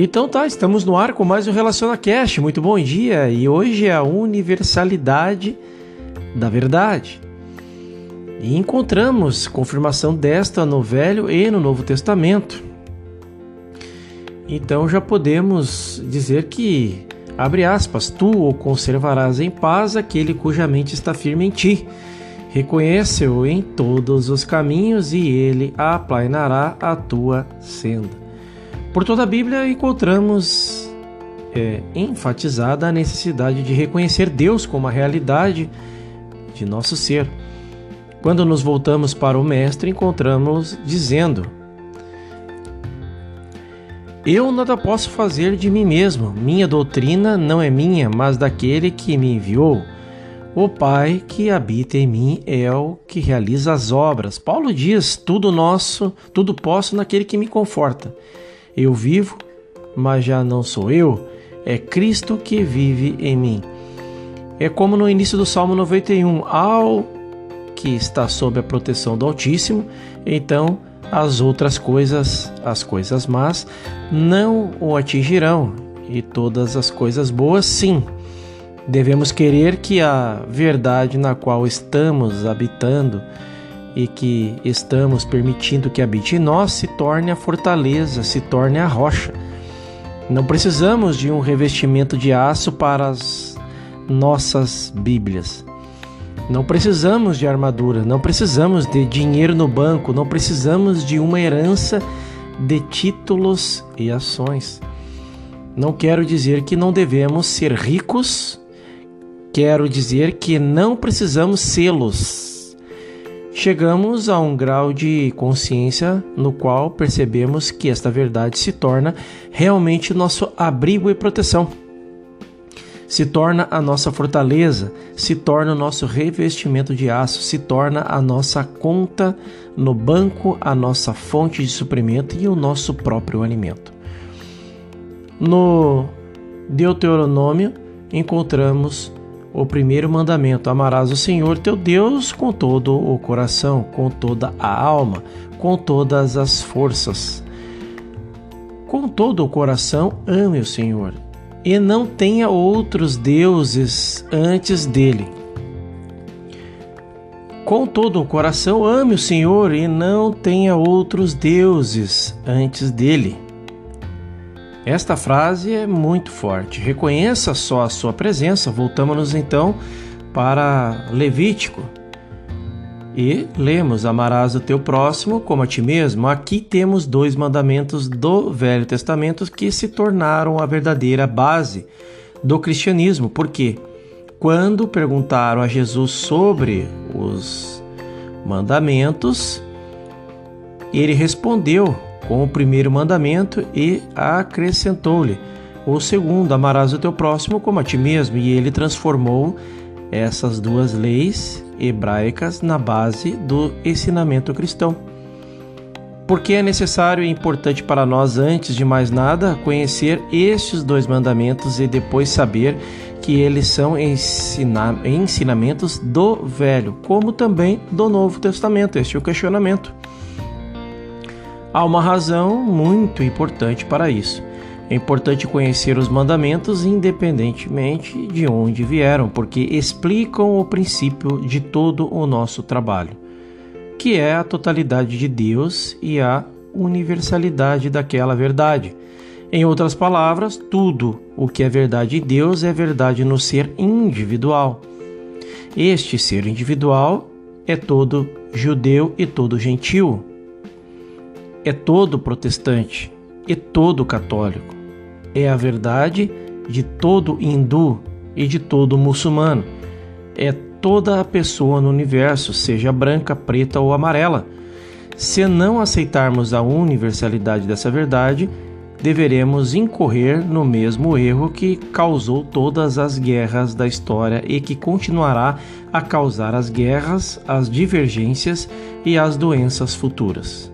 Então tá, estamos no ar com mais um Relaciona Cast. Muito bom dia. E hoje é a universalidade da verdade. E encontramos confirmação desta no Velho e no Novo Testamento. Então já podemos dizer que, abre aspas, tu o conservarás em paz aquele cuja mente está firme em ti. Reconhece-o em todos os caminhos e ele aplanará a tua senda. Por toda a Bíblia encontramos é, enfatizada a necessidade de reconhecer Deus como a realidade de nosso ser. Quando nos voltamos para o Mestre, encontramos dizendo: Eu nada posso fazer de mim mesmo, minha doutrina não é minha, mas daquele que me enviou. O Pai que habita em mim é o que realiza as obras. Paulo diz: Tudo nosso, tudo posso naquele que me conforta. Eu vivo, mas já não sou eu, é Cristo que vive em mim. É como no início do Salmo 91, ao que está sob a proteção do Altíssimo, então as outras coisas, as coisas más, não o atingirão, e todas as coisas boas, sim. Devemos querer que a verdade na qual estamos habitando e que estamos permitindo que habite em nós se torne a fortaleza, se torne a rocha. Não precisamos de um revestimento de aço para as nossas Bíblias. Não precisamos de armadura, não precisamos de dinheiro no banco, não precisamos de uma herança de títulos e ações. Não quero dizer que não devemos ser ricos, quero dizer que não precisamos sê-los chegamos a um grau de consciência no qual percebemos que esta verdade se torna realmente nosso abrigo e proteção. Se torna a nossa fortaleza, se torna o nosso revestimento de aço, se torna a nossa conta no banco, a nossa fonte de suprimento e o nosso próprio alimento. No Deuteronômio encontramos o primeiro mandamento: amarás o Senhor teu Deus com todo o coração, com toda a alma, com todas as forças. Com todo o coração, ame o Senhor e não tenha outros deuses antes dele. Com todo o coração, ame o Senhor e não tenha outros deuses antes dele. Esta frase é muito forte. Reconheça só a sua presença. Voltamos então para Levítico. E lemos: Amarás o teu próximo como a ti mesmo. Aqui temos dois mandamentos do Velho Testamento que se tornaram a verdadeira base do cristianismo. Porque quando perguntaram a Jesus sobre os mandamentos, ele respondeu com o primeiro mandamento e acrescentou-lhe o segundo: amarás o teu próximo como a ti mesmo. E ele transformou essas duas leis hebraicas na base do ensinamento cristão. Porque é necessário e importante para nós, antes de mais nada, conhecer estes dois mandamentos e depois saber que eles são ensina ensinamentos do Velho, como também do Novo Testamento. Este é o questionamento. Há uma razão muito importante para isso. É importante conhecer os mandamentos independentemente de onde vieram, porque explicam o princípio de todo o nosso trabalho, que é a totalidade de Deus e a universalidade daquela verdade. Em outras palavras, tudo o que é verdade em Deus é verdade no ser individual. Este ser individual é todo judeu e todo gentil, é todo protestante e todo católico. É a verdade de todo hindu e de todo muçulmano. É toda a pessoa no universo, seja branca, preta ou amarela. Se não aceitarmos a universalidade dessa verdade, deveremos incorrer no mesmo erro que causou todas as guerras da história e que continuará a causar as guerras, as divergências e as doenças futuras.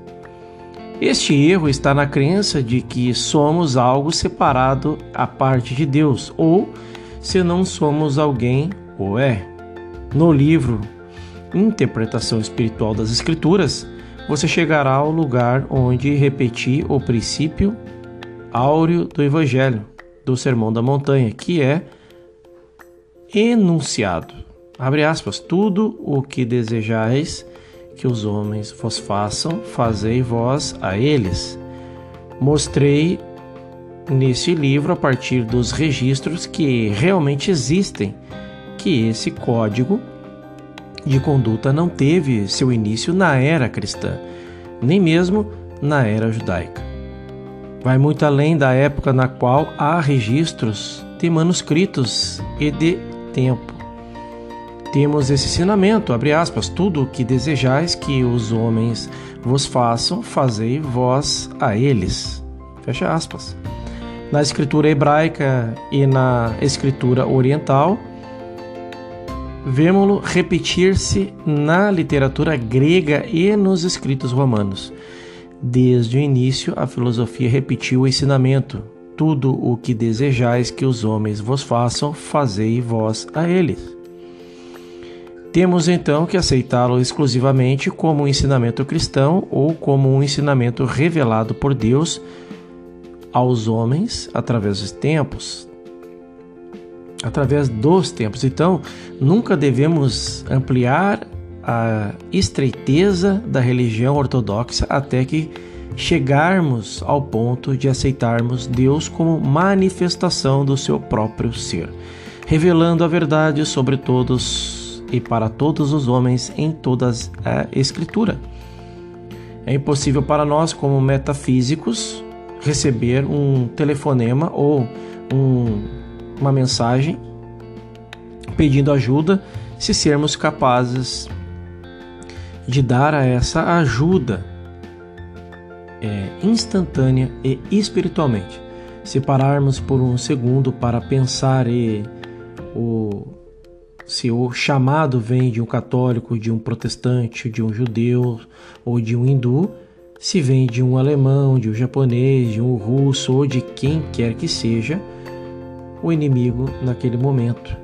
Este erro está na crença de que somos algo separado à parte de Deus, ou se não somos alguém, ou é. No livro Interpretação Espiritual das Escrituras, você chegará ao lugar onde repetir o princípio áureo do Evangelho, do Sermão da Montanha, que é enunciado. Abre aspas, tudo o que desejais que os homens vos façam, fazei vós a eles. Mostrei nesse livro, a partir dos registros que realmente existem, que esse código de conduta não teve seu início na era cristã, nem mesmo na era judaica. Vai muito além da época na qual há registros de manuscritos e de tempo. Temos esse ensinamento, abre aspas, tudo o que desejais que os homens vos façam, fazei vós a eles. Fecha aspas. Na escritura hebraica e na escritura oriental, vemos-lo repetir-se na literatura grega e nos escritos romanos. Desde o início, a filosofia repetiu o ensinamento: tudo o que desejais que os homens vos façam, fazei vós a eles. Temos então que aceitá-lo exclusivamente como um ensinamento cristão ou como um ensinamento revelado por Deus aos homens através dos tempos. Através dos tempos. Então, nunca devemos ampliar a estreiteza da religião ortodoxa até que chegarmos ao ponto de aceitarmos Deus como manifestação do seu próprio ser, revelando a verdade sobre todos e para todos os homens em toda a Escritura. É impossível para nós, como metafísicos, receber um telefonema ou um, uma mensagem pedindo ajuda se sermos capazes de dar a essa ajuda é, instantânea e espiritualmente. Se pararmos por um segundo para pensar e o, se o chamado vem de um católico, de um protestante, de um judeu ou de um hindu, se vem de um alemão, de um japonês, de um russo ou de quem quer que seja, o inimigo naquele momento.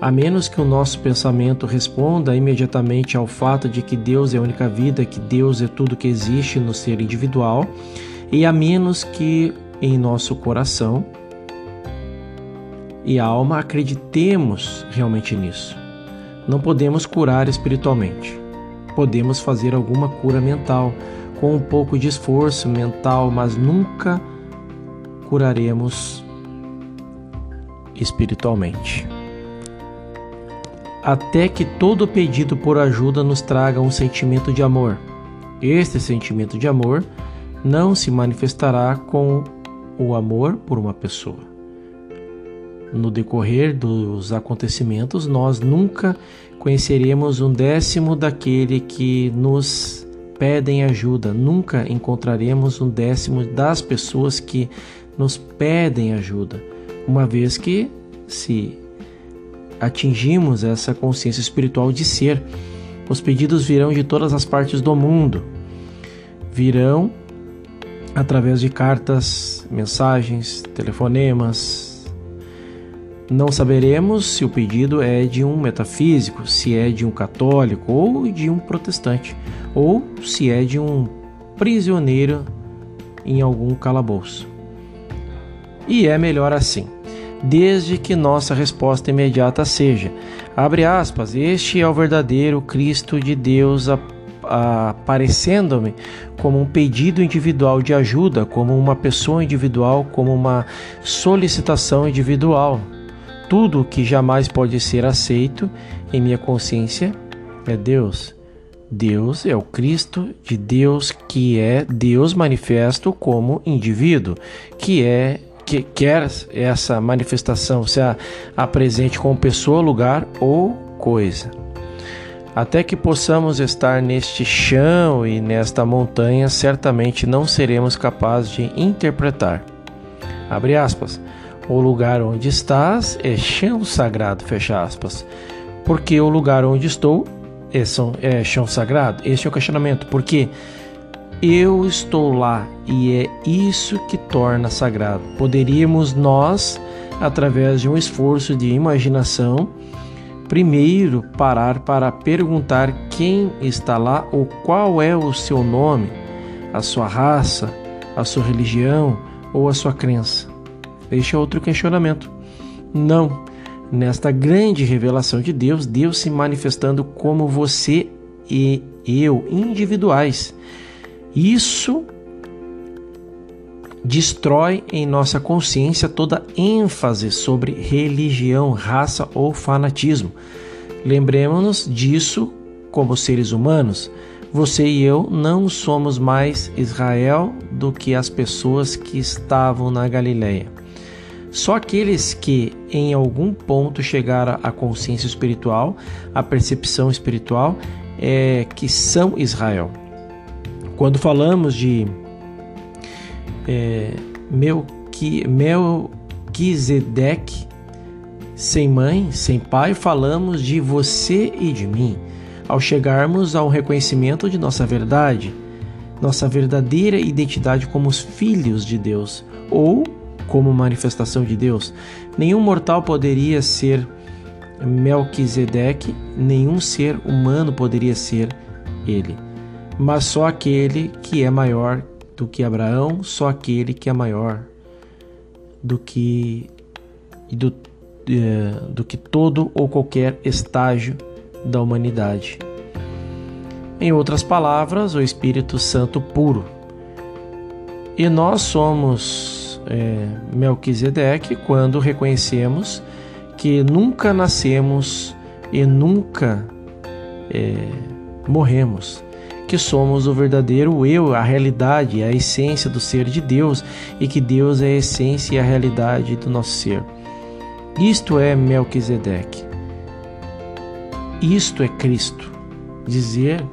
A menos que o nosso pensamento responda imediatamente ao fato de que Deus é a única vida, que Deus é tudo que existe no ser individual, e a menos que em nosso coração e alma acreditemos realmente nisso. Não podemos curar espiritualmente. Podemos fazer alguma cura mental, com um pouco de esforço mental, mas nunca curaremos espiritualmente. Até que todo pedido por ajuda nos traga um sentimento de amor. Este sentimento de amor não se manifestará com o amor por uma pessoa. No decorrer dos acontecimentos, nós nunca conheceremos um décimo daquele que nos pedem ajuda. Nunca encontraremos um décimo das pessoas que nos pedem ajuda, uma vez que se atingimos essa consciência espiritual de ser, os pedidos virão de todas as partes do mundo. Virão através de cartas, mensagens, telefonemas, não saberemos se o pedido é de um metafísico, se é de um católico ou de um protestante, ou se é de um prisioneiro em algum calabouço. E é melhor assim, desde que nossa resposta imediata seja: abre aspas, este é o verdadeiro Cristo de Deus aparecendo-me como um pedido individual de ajuda, como uma pessoa individual, como uma solicitação individual tudo que jamais pode ser aceito em minha consciência é Deus. Deus é o Cristo de Deus que é Deus manifesto como indivíduo, que é que quer essa manifestação se apresente como pessoa, lugar ou coisa. Até que possamos estar neste chão e nesta montanha, certamente não seremos capazes de interpretar. Abre aspas o lugar onde estás é chão sagrado, fecha aspas. Porque o lugar onde estou é, são, é chão sagrado? Esse é o questionamento. Porque eu estou lá e é isso que torna sagrado. Poderíamos nós, através de um esforço de imaginação, primeiro parar para perguntar quem está lá ou qual é o seu nome, a sua raça, a sua religião, ou a sua crença? Este é outro questionamento. Não. Nesta grande revelação de Deus, Deus se manifestando como você e eu, individuais. Isso destrói em nossa consciência toda ênfase sobre religião, raça ou fanatismo. Lembremos-nos disso como seres humanos. Você e eu não somos mais Israel do que as pessoas que estavam na Galileia. Só aqueles que em algum ponto chegaram à consciência espiritual, à percepção espiritual, é que são Israel. Quando falamos de é, Melquisedeque, sem mãe, sem pai, falamos de você e de mim. Ao chegarmos ao reconhecimento de nossa verdade, nossa verdadeira identidade como os filhos de Deus ou como manifestação de Deus, nenhum mortal poderia ser Melquisedeque, nenhum ser humano poderia ser ele, mas só aquele que é maior do que Abraão, só aquele que é maior do que do, é, do que todo ou qualquer estágio da humanidade. Em outras palavras, o Espírito Santo puro. E nós somos é, Melquisedeque quando reconhecemos que nunca nascemos e nunca é, morremos que somos o verdadeiro eu, a realidade, a essência do ser de Deus e que Deus é a essência e a realidade do nosso ser. Isto é Melquisedeque. Isto é Cristo. Dizer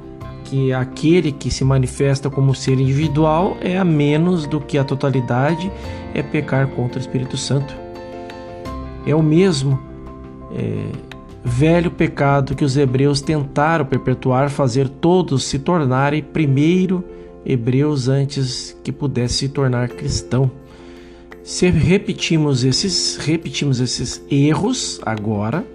que aquele que se manifesta como ser individual é a menos do que a totalidade é pecar contra o Espírito Santo. É o mesmo é, velho pecado que os hebreus tentaram perpetuar, fazer todos se tornarem primeiro hebreus antes que pudesse se tornar cristão. Se repetimos esses, repetimos esses erros agora,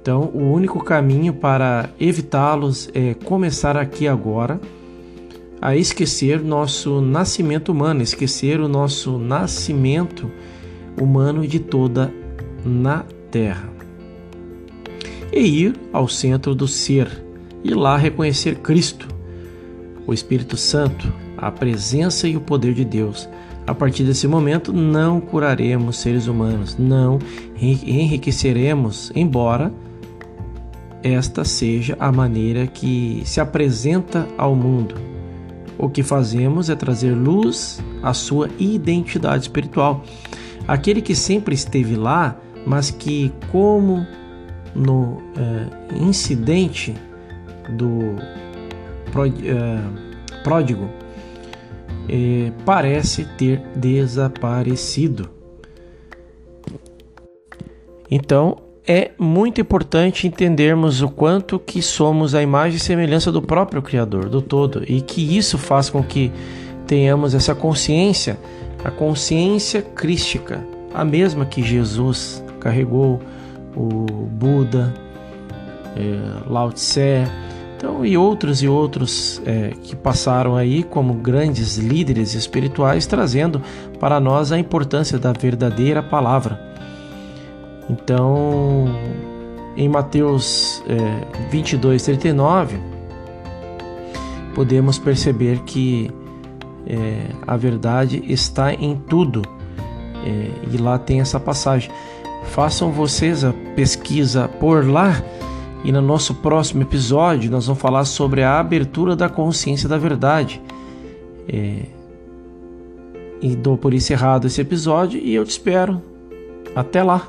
então o único caminho para evitá-los é começar aqui agora a esquecer nosso nascimento humano, esquecer o nosso nascimento humano de toda na terra e ir ao centro do ser e lá reconhecer Cristo, o Espírito Santo, a presença e o poder de Deus. A partir desse momento, não curaremos seres humanos, não enriqueceremos, embora esta seja a maneira que se apresenta ao mundo. O que fazemos é trazer luz à sua identidade espiritual. Aquele que sempre esteve lá, mas que, como no é, incidente do é, pródigo é, parece ter desaparecido. Então é muito importante entendermos o quanto que somos a imagem e semelhança do próprio Criador, do todo, e que isso faz com que tenhamos essa consciência, a consciência crística, a mesma que Jesus carregou o Buda, é, Lao Tse, então, e outros e outros é, que passaram aí como grandes líderes espirituais, trazendo para nós a importância da verdadeira palavra. Então, em Mateus é, 22, 39, podemos perceber que é, a verdade está em tudo. É, e lá tem essa passagem. Façam vocês a pesquisa por lá e no nosso próximo episódio nós vamos falar sobre a abertura da consciência da verdade. É... E dou por encerrado esse episódio e eu te espero. Até lá!